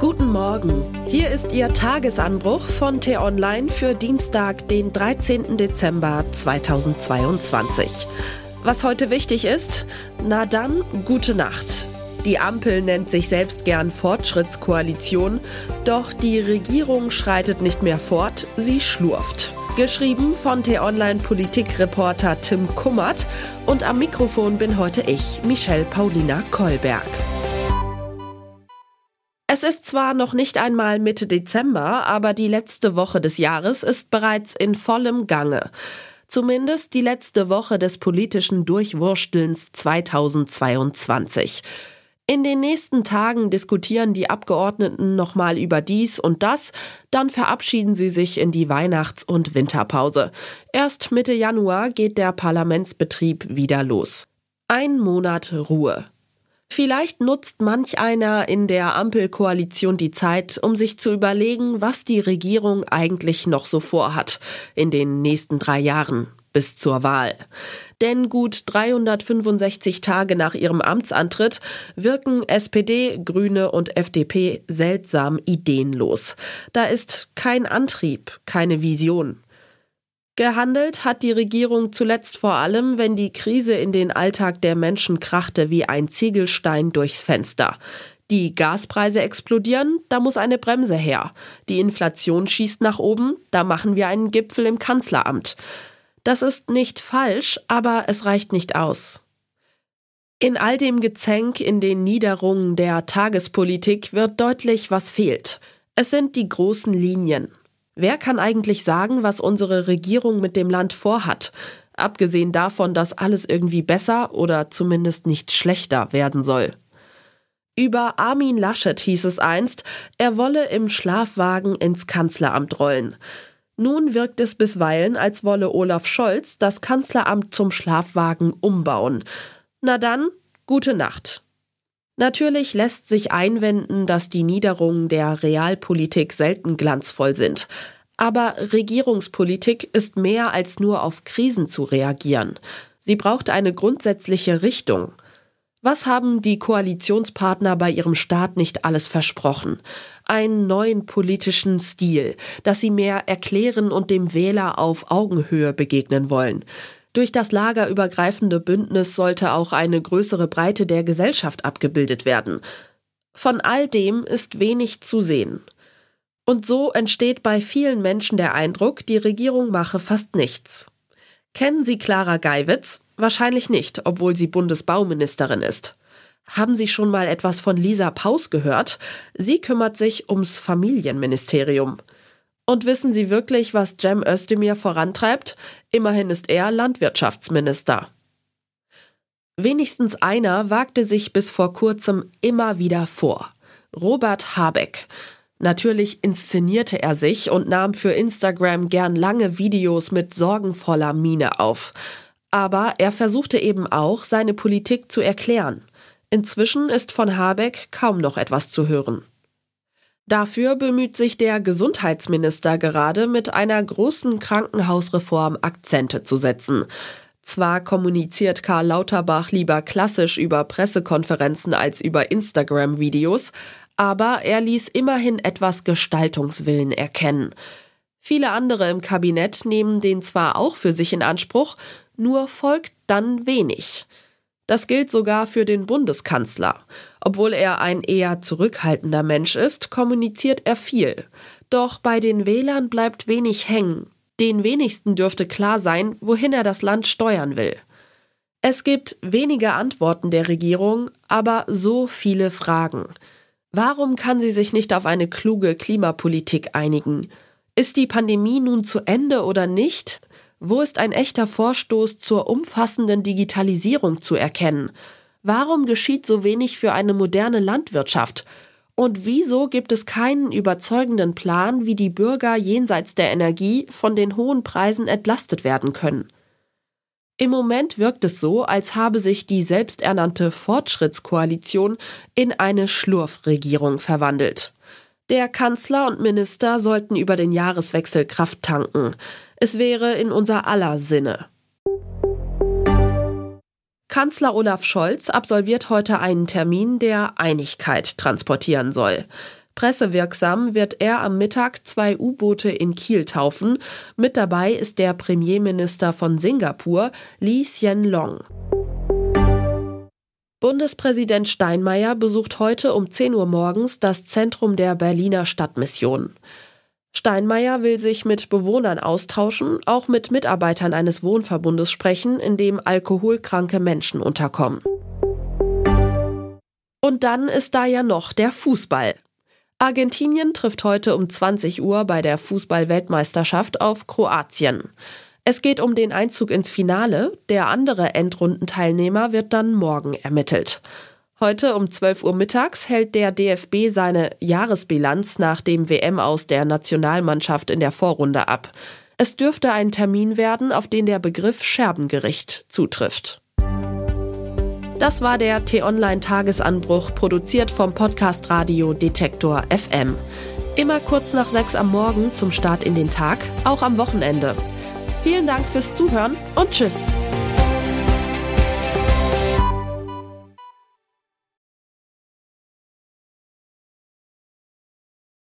Guten Morgen. Hier ist Ihr Tagesanbruch von T-Online für Dienstag, den 13. Dezember 2022. Was heute wichtig ist? Na dann, gute Nacht. Die Ampel nennt sich selbst gern Fortschrittskoalition, doch die Regierung schreitet nicht mehr fort, sie schlurft. Geschrieben von T-Online-Politikreporter Tim Kummert und am Mikrofon bin heute ich, Michelle Paulina Kolberg. Es ist zwar noch nicht einmal Mitte Dezember, aber die letzte Woche des Jahres ist bereits in vollem Gange. Zumindest die letzte Woche des politischen Durchwurstelns 2022. In den nächsten Tagen diskutieren die Abgeordneten nochmal über dies und das, dann verabschieden sie sich in die Weihnachts- und Winterpause. Erst Mitte Januar geht der Parlamentsbetrieb wieder los. Ein Monat Ruhe. Vielleicht nutzt manch einer in der Ampelkoalition die Zeit, um sich zu überlegen, was die Regierung eigentlich noch so vorhat in den nächsten drei Jahren bis zur Wahl. Denn gut 365 Tage nach ihrem Amtsantritt wirken SPD, Grüne und FDP seltsam ideenlos. Da ist kein Antrieb, keine Vision. Gehandelt hat die Regierung zuletzt vor allem, wenn die Krise in den Alltag der Menschen krachte wie ein Ziegelstein durchs Fenster. Die Gaspreise explodieren, da muss eine Bremse her. Die Inflation schießt nach oben, da machen wir einen Gipfel im Kanzleramt. Das ist nicht falsch, aber es reicht nicht aus. In all dem Gezänk in den Niederungen der Tagespolitik wird deutlich, was fehlt. Es sind die großen Linien. Wer kann eigentlich sagen, was unsere Regierung mit dem Land vorhat? Abgesehen davon, dass alles irgendwie besser oder zumindest nicht schlechter werden soll. Über Armin Laschet hieß es einst, er wolle im Schlafwagen ins Kanzleramt rollen. Nun wirkt es bisweilen, als wolle Olaf Scholz das Kanzleramt zum Schlafwagen umbauen. Na dann, gute Nacht. Natürlich lässt sich einwenden, dass die Niederungen der Realpolitik selten glanzvoll sind. Aber Regierungspolitik ist mehr als nur auf Krisen zu reagieren. Sie braucht eine grundsätzliche Richtung. Was haben die Koalitionspartner bei ihrem Staat nicht alles versprochen? Einen neuen politischen Stil, dass sie mehr erklären und dem Wähler auf Augenhöhe begegnen wollen. Durch das lagerübergreifende Bündnis sollte auch eine größere Breite der Gesellschaft abgebildet werden. Von all dem ist wenig zu sehen. Und so entsteht bei vielen Menschen der Eindruck, die Regierung mache fast nichts. Kennen Sie Clara Geiwitz? Wahrscheinlich nicht, obwohl sie Bundesbauministerin ist. Haben Sie schon mal etwas von Lisa Paus gehört? Sie kümmert sich ums Familienministerium. Und wissen Sie wirklich, was Cem Özdemir vorantreibt? Immerhin ist er Landwirtschaftsminister. Wenigstens einer wagte sich bis vor kurzem immer wieder vor. Robert Habeck. Natürlich inszenierte er sich und nahm für Instagram gern lange Videos mit sorgenvoller Miene auf. Aber er versuchte eben auch, seine Politik zu erklären. Inzwischen ist von Habeck kaum noch etwas zu hören. Dafür bemüht sich der Gesundheitsminister gerade mit einer großen Krankenhausreform Akzente zu setzen. Zwar kommuniziert Karl Lauterbach lieber klassisch über Pressekonferenzen als über Instagram-Videos, aber er ließ immerhin etwas Gestaltungswillen erkennen. Viele andere im Kabinett nehmen den zwar auch für sich in Anspruch, nur folgt dann wenig. Das gilt sogar für den Bundeskanzler. Obwohl er ein eher zurückhaltender Mensch ist, kommuniziert er viel. Doch bei den Wählern bleibt wenig hängen. Den wenigsten dürfte klar sein, wohin er das Land steuern will. Es gibt wenige Antworten der Regierung, aber so viele Fragen. Warum kann sie sich nicht auf eine kluge Klimapolitik einigen? Ist die Pandemie nun zu Ende oder nicht? Wo ist ein echter Vorstoß zur umfassenden Digitalisierung zu erkennen? Warum geschieht so wenig für eine moderne Landwirtschaft? Und wieso gibt es keinen überzeugenden Plan, wie die Bürger jenseits der Energie von den hohen Preisen entlastet werden können? Im Moment wirkt es so, als habe sich die selbsternannte Fortschrittskoalition in eine Schlurfregierung verwandelt. Der Kanzler und Minister sollten über den Jahreswechsel Kraft tanken. Es wäre in unser aller Sinne. Kanzler Olaf Scholz absolviert heute einen Termin, der Einigkeit transportieren soll. Pressewirksam wird er am Mittag zwei U-Boote in Kiel taufen. Mit dabei ist der Premierminister von Singapur, Lee Hsien Long. Bundespräsident Steinmeier besucht heute um 10 Uhr morgens das Zentrum der Berliner Stadtmission. Steinmeier will sich mit Bewohnern austauschen, auch mit Mitarbeitern eines Wohnverbundes sprechen, in dem alkoholkranke Menschen unterkommen. Und dann ist da ja noch der Fußball. Argentinien trifft heute um 20 Uhr bei der Fußball-Weltmeisterschaft auf Kroatien. Es geht um den Einzug ins Finale. Der andere Endrundenteilnehmer wird dann morgen ermittelt. Heute um 12 Uhr mittags hält der DFB seine Jahresbilanz nach dem WM aus der Nationalmannschaft in der Vorrunde ab. Es dürfte ein Termin werden, auf den der Begriff Scherbengericht zutrifft. Das war der T-Online-Tagesanbruch, produziert vom Podcast Radio Detektor FM. Immer kurz nach sechs am Morgen zum Start in den Tag, auch am Wochenende. Vielen Dank fürs Zuhören und Tschüss.